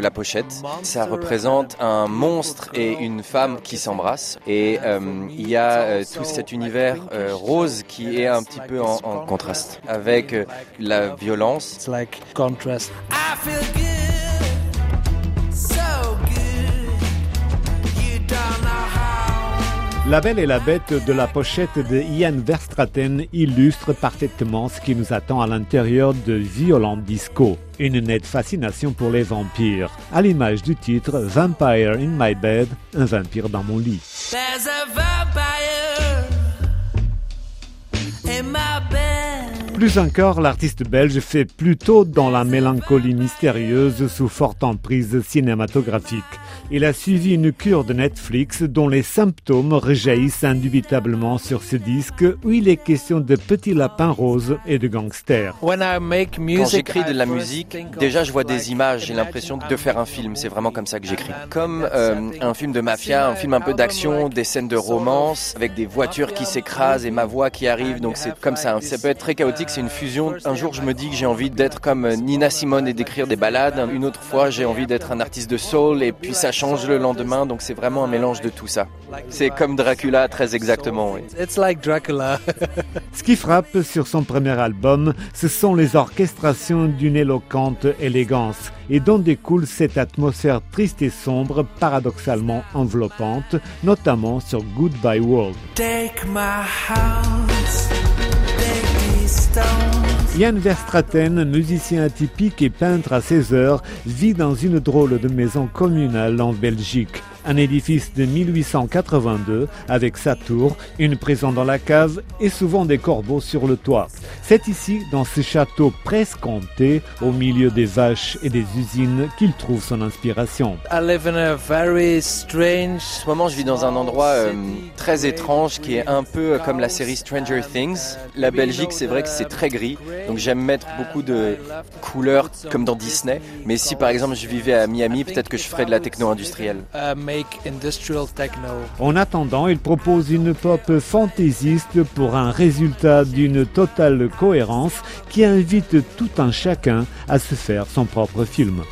La pochette, ça représente un monstre et une femme qui s'embrassent. Et euh, il y a euh, tout cet univers euh, rose qui est un petit peu en, en contraste avec euh, la violence. La Belle et la Bête de la pochette de Ian Verstraten illustre parfaitement ce qui nous attend à l'intérieur de Violent Disco. Une nette fascination pour les vampires, à l'image du titre Vampire in My Bed, un vampire dans mon lit. There's a vampire in my bed. Plus encore, l'artiste belge fait plutôt dans la mélancolie mystérieuse sous forte emprise cinématographique. Il a suivi une cure de Netflix dont les symptômes rejaillissent indubitablement sur ce disque où il est question de petits lapins roses et de gangsters. Quand j'écris de la musique, déjà je vois des images, j'ai l'impression de faire un film, c'est vraiment comme ça que j'écris. Comme euh, un film de mafia, un film un peu d'action, des scènes de romance, avec des voitures qui s'écrasent et ma voix qui arrive, donc c'est comme ça. Ça peut être très chaotique, c'est une fusion. Un jour je me dis que j'ai envie d'être comme Nina Simone et d'écrire des ballades, une autre fois j'ai envie d'être un artiste de soul et puis ça change le lendemain, donc c'est vraiment un mélange de tout ça. C'est comme Dracula très exactement, oui. It's like Dracula. Ce qui frappe sur son premier album, ce sont les orchestrations d'une éloquente élégance et dont découle cette atmosphère triste et sombre, paradoxalement enveloppante, notamment sur Goodbye World. Take my house, Ian Verstraten, musicien atypique et peintre à ses heures, vit dans une drôle de maison communale en Belgique. Un édifice de 1882 avec sa tour, une prison dans la cave et souvent des corbeaux sur le toit. C'est ici, dans ce château presque hanté, au milieu des vaches et des usines, qu'il trouve son inspiration. I live in a very strange. En ce moment, je vis dans un endroit euh, très étrange qui est un peu comme la série Stranger Things. La Belgique, c'est vrai que c'est très gris, donc j'aime mettre beaucoup de couleurs comme dans Disney. Mais si par exemple je vivais à Miami, peut-être que je ferais de la techno industrielle. Uh, En attendant, il propose une pop fantaisiste pour un résultat d'une totale cohérence qui invite tout un chacun à se faire son propre film.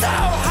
so high.